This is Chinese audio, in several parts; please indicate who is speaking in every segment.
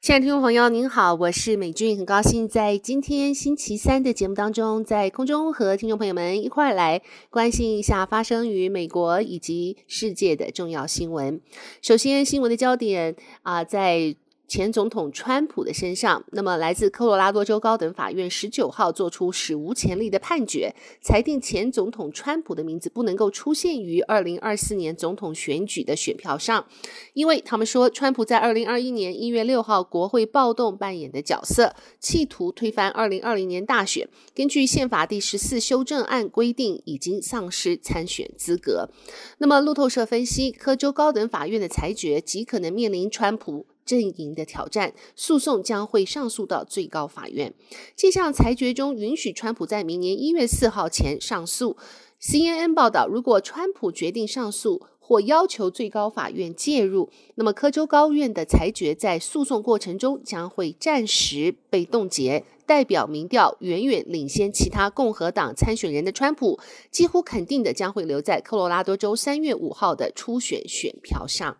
Speaker 1: 亲爱的听众朋友，您好，我是美俊，很高兴在今天星期三的节目当中，在空中和听众朋友们一块来关心一下发生于美国以及世界的重要新闻。首先，新闻的焦点啊、在。前总统川普的身上，那么来自科罗拉多州高等法院十九号做出史无前例的判决，裁定前总统川普的名字不能够出现于二零二四年总统选举的选票上，因为他们说川普在二零二一年一月六号国会暴动扮演的角色，企图推翻二零二零年大选，根据宪法第十四修正案规定，已经丧失参选资格。那么路透社分析，科州高等法院的裁决极可能面临川普。阵营的挑战，诉讼将会上诉到最高法院。这项裁决中允许川普在明年一月四号前上诉。CNN 报道，如果川普决定上诉或要求最高法院介入，那么科州高院的裁决在诉讼过程中将会暂时被冻结。代表民调远远领先其他共和党参选人的川普，几乎肯定的将会留在科罗拉多州三月五号的初选选票上。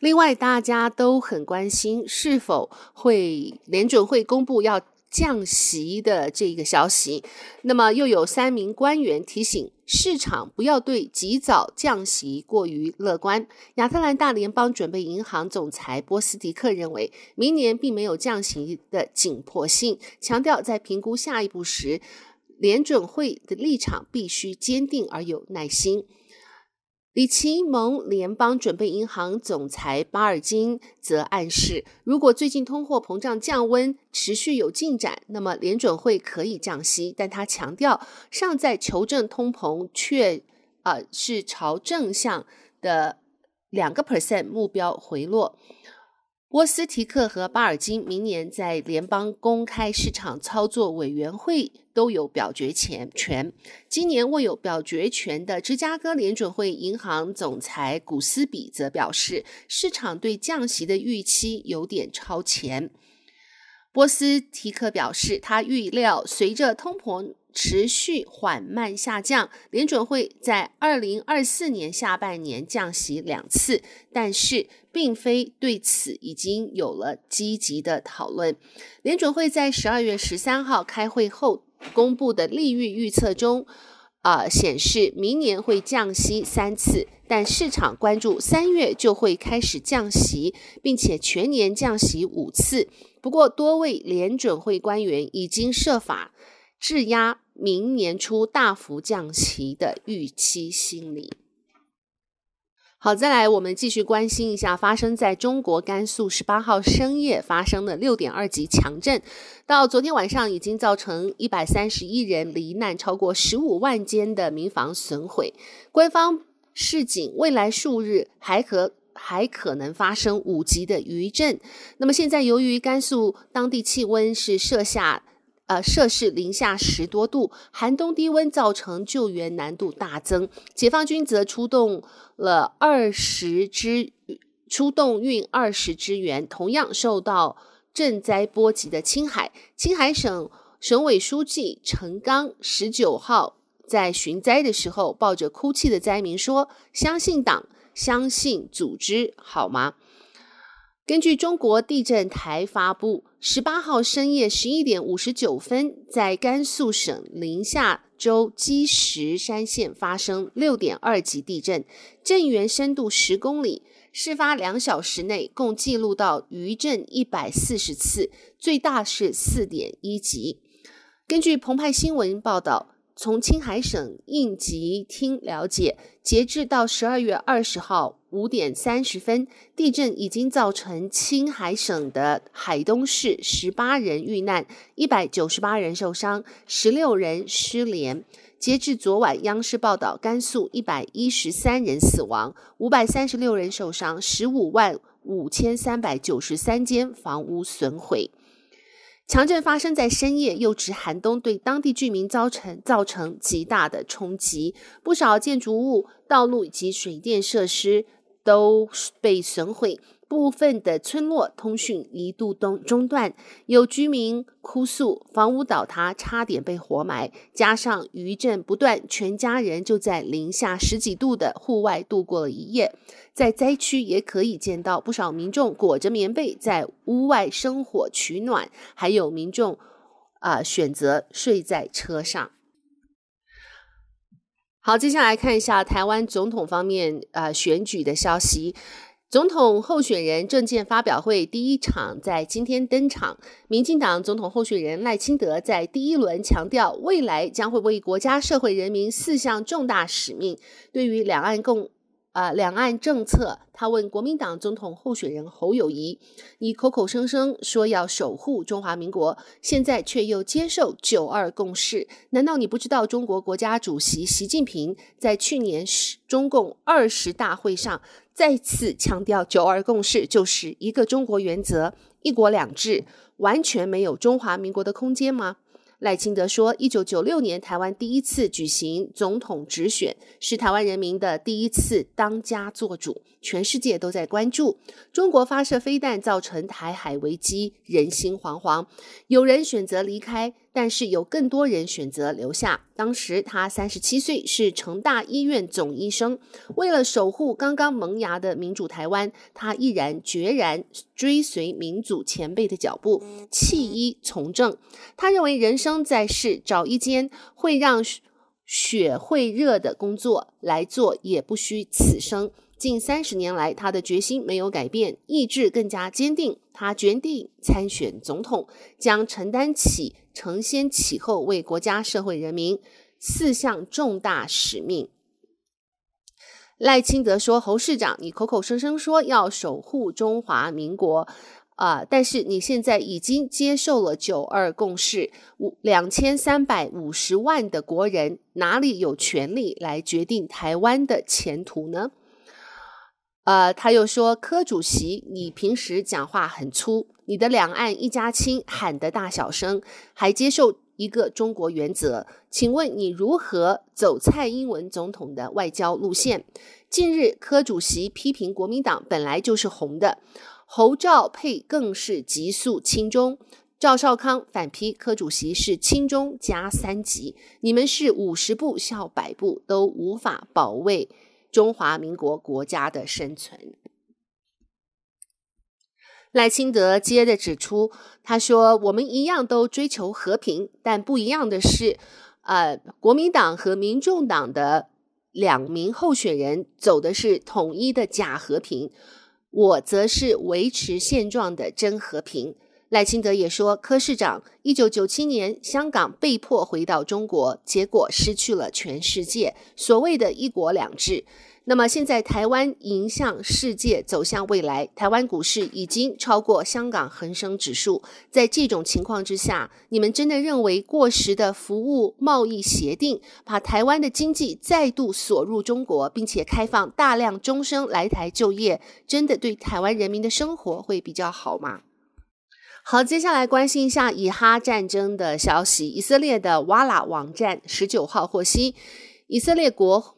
Speaker 1: 另外，大家都很关心是否会联准会公布要降息的这个消息。那么，又有三名官员提醒市场不要对及早降息过于乐观。亚特兰大联邦准备银行总裁波斯迪克认为，明年并没有降息的紧迫性，强调在评估下一步时，联准会的立场必须坚定而有耐心。里奇蒙联邦准备银行总裁巴尔金则暗示，如果最近通货膨胀降温持续有进展，那么联准会可以降息。但他强调，尚在求证通膨却呃是朝正向的两个 percent 目标回落。波斯提克和巴尔金明年在联邦公开市场操作委员会都有表决权。权今年握有表决权的芝加哥联准会银行总裁古斯比则表示，市场对降息的预期有点超前。波斯提克表示，他预料随着通膨持续缓慢下降，联准会在二零二四年下半年降息两次，但是并非对此已经有了积极的讨论。联准会在十二月十三号开会后公布的利率预测中，啊、显示明年会降息三次，但市场关注三月就会开始降息，并且全年降息五次。不过，多位联准会官员已经设法。质押明年初大幅降息的预期心理。好，再来，我们继续关心一下发生在中国甘肃十八号深夜发生的六点二级强震，到昨天晚上已经造成一百三十一人罹难，超过十五万间的民房损毁。官方示警，未来数日还可还可能发生五级的余震。那么现在，由于甘肃当地气温是设下。呃，摄氏零下十多度，寒冬低温造成救援难度大增。解放军则出动了二十支，出动运二十支援。同样受到震灾波及的青海，青海省省委书记陈刚十九号在巡灾的时候，抱着哭泣的灾民说：“相信党，相信组织，好吗？”根据中国地震台发布，十八号深夜十一点五十九分，在甘肃省临夏州积石山县发生六点二级地震，震源深度十公里。事发两小时内，共记录到余震一百四十次，最大是四点一级。根据澎湃新闻报道。从青海省应急厅了解，截至到十二月二十号五点三十分，地震已经造成青海省的海东市十八人遇难，一百九十八人受伤，十六人失联。截至昨晚，央视报道，甘肃一百一十三人死亡，五百三十六人受伤，十五万五千三百九十三间房屋损毁。强震发生在深夜，又值寒冬，对当地居民造成造成极大的冲击，不少建筑物、道路以及水电设施都被损毁。部分的村落通讯一度中中断，有居民哭诉房屋倒塌，差点被活埋。加上余震不断，全家人就在零下十几度的户外度过了一夜。在灾区也可以见到不少民众裹着棉被在屋外生火取暖，还有民众啊、选择睡在车上。好，接下来看一下台湾总统方面啊、选举的消息。总统候选人证件发表会第一场在今天登场，民进党总统候选人赖清德在第一轮强调，未来将会为国家、社会、人民四项重大使命。对于两岸共。啊、两岸政策，他问国民党总统候选人侯友谊：“你口口声声说要守护中华民国，现在却又接受九二共识，难道你不知道中国国家主席习近平在去年中共二十大会上再次强调九二共识就是一个中国原则、一国两制，完全没有中华民国的空间吗？”赖清德说：“一九九六年台湾第一次举行总统直选，是台湾人民的第一次当家作主，全世界都在关注。中国发射飞弹，造成台海危机，人心惶惶。有人选择离开。”但是有更多人选择留下。当时他三十七岁，是成大医院总医生。为了守护刚刚萌芽的民主台湾，他毅然决然追随民主前辈的脚步，弃医从政。他认为人生在世，找一间会让血会热的工作来做，也不虚此生。近三十年来，他的决心没有改变，意志更加坚定。他决定参选总统，将承担起承先启后为国家、社会、人民四项重大使命。赖清德说：“侯市长，你口口声声说要守护中华民国，啊、但是你现在已经接受了九二共识，五两千三百五十万的国人哪里有权利来决定台湾的前途呢？”呃，他又说，柯主席，你平时讲话很粗，你的两岸一家亲喊得大小声，还接受一个中国原则，请问你如何走蔡英文总统的外交路线？近日，柯主席批评国民党本来就是红的，侯赵配更是急速亲中，赵少康反批柯主席是亲中加三级，你们是五十步笑百步都无法保卫。中华民国国家的生存，赖清德接着指出，他说：“我们一样都追求和平，但不一样的是，呃，国民党和民众党的两名候选人走的是统一的假和平，我则是维持现状的真和平。”赖清德也说，柯市长，一九九七年香港被迫回到中国，结果失去了全世界所谓的一国两制。那么现在台湾迎向世界，走向未来，台湾股市已经超过香港恒生指数。在这种情况之下，你们真的认为过时的服务贸易协定，把台湾的经济再度锁入中国，并且开放大量终生来台就业，真的对台湾人民的生活会比较好吗？好，接下来关心一下以哈战争的消息。以色列的瓦拉网站十九号获悉，以色列国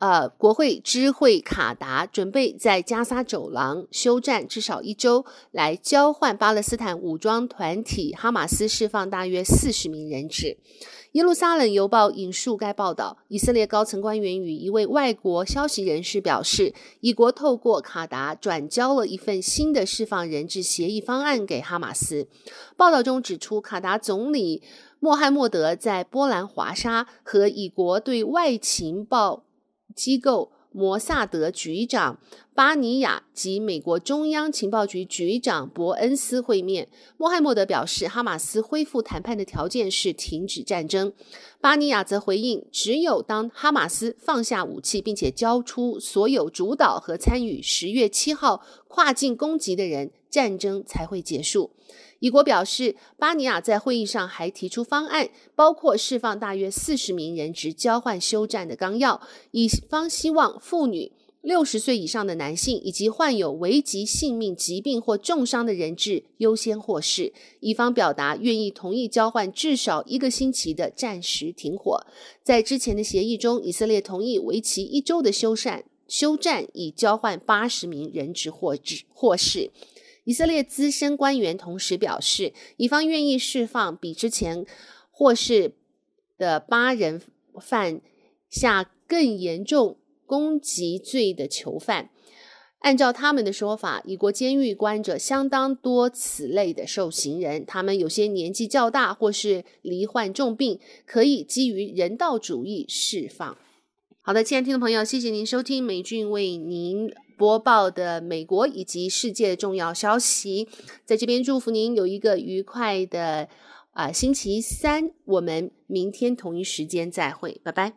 Speaker 1: 呃国会知会卡达准备在加沙走廊休战至少一周，来交换巴勒斯坦武装团体哈马斯释放大约四十名人质。耶路撒冷邮报引述该报道，以色列高层官员与一位外国消息人士表示，以国透过卡达转交了一份新的释放人质协议方案给哈马斯。报道中指出，卡达总理穆罕默德在波兰华沙和以国对外情报机构。摩萨德局长巴尼亚及美国中央情报局局长伯恩斯会面。穆罕默德表示，哈马斯恢复谈判的条件是停止战争。巴尼亚则回应，只有当哈马斯放下武器，并且交出所有主导和参与十月七号跨境攻击的人，战争才会结束。以国表示，巴尼亚在会议上还提出方案，包括释放大约四十名人质、交换休战的纲要。以方希望妇女、六十岁以上的男性以及患有危及性命疾病或重伤的人质优先获释。以方表达愿意同意交换至少一个星期的暂时停火。在之前的协议中，以色列同意为期一周的休战。休战，以交换八十名人质获释。获释。以色列资深官员同时表示，以方愿意释放比之前获释的八人犯下更严重攻击罪的囚犯。按照他们的说法，以国监狱关着相当多此类的受刑人，他们有些年纪较大，或是罹患重病，可以基于人道主义释放。好的，亲爱的听众朋友，谢谢您收听美俊为您播报的美国以及世界重要消息。在这边祝福您有一个愉快的啊、星期三，我们明天同一时间再会，拜拜。